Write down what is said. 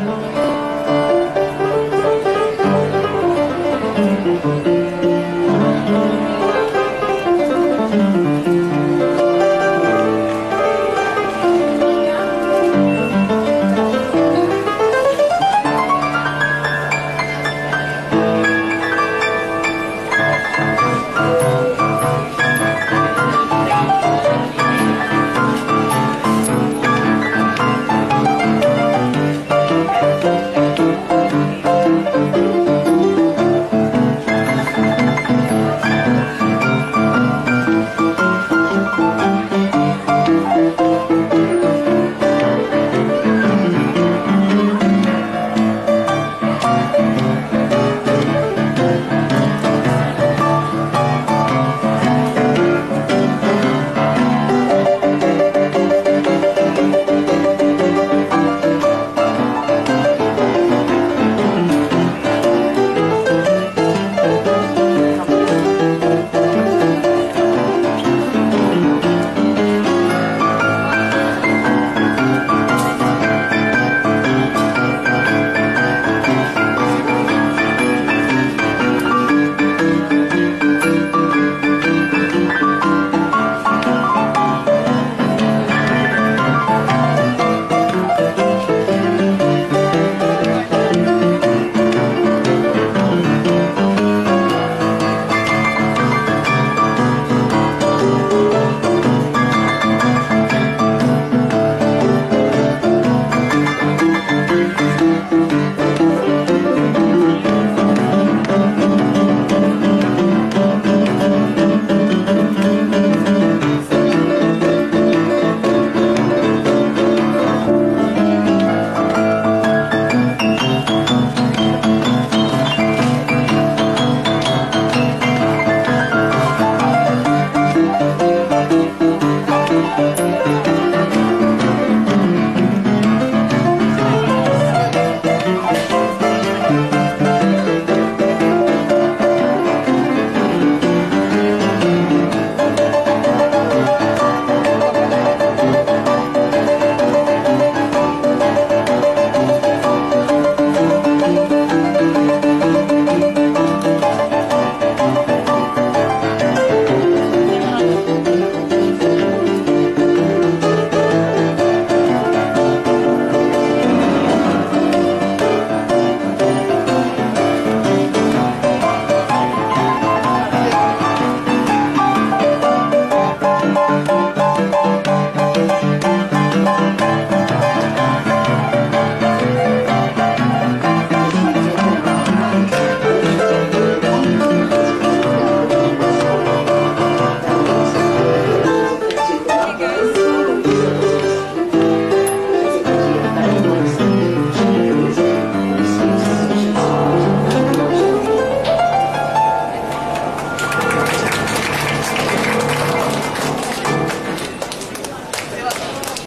oh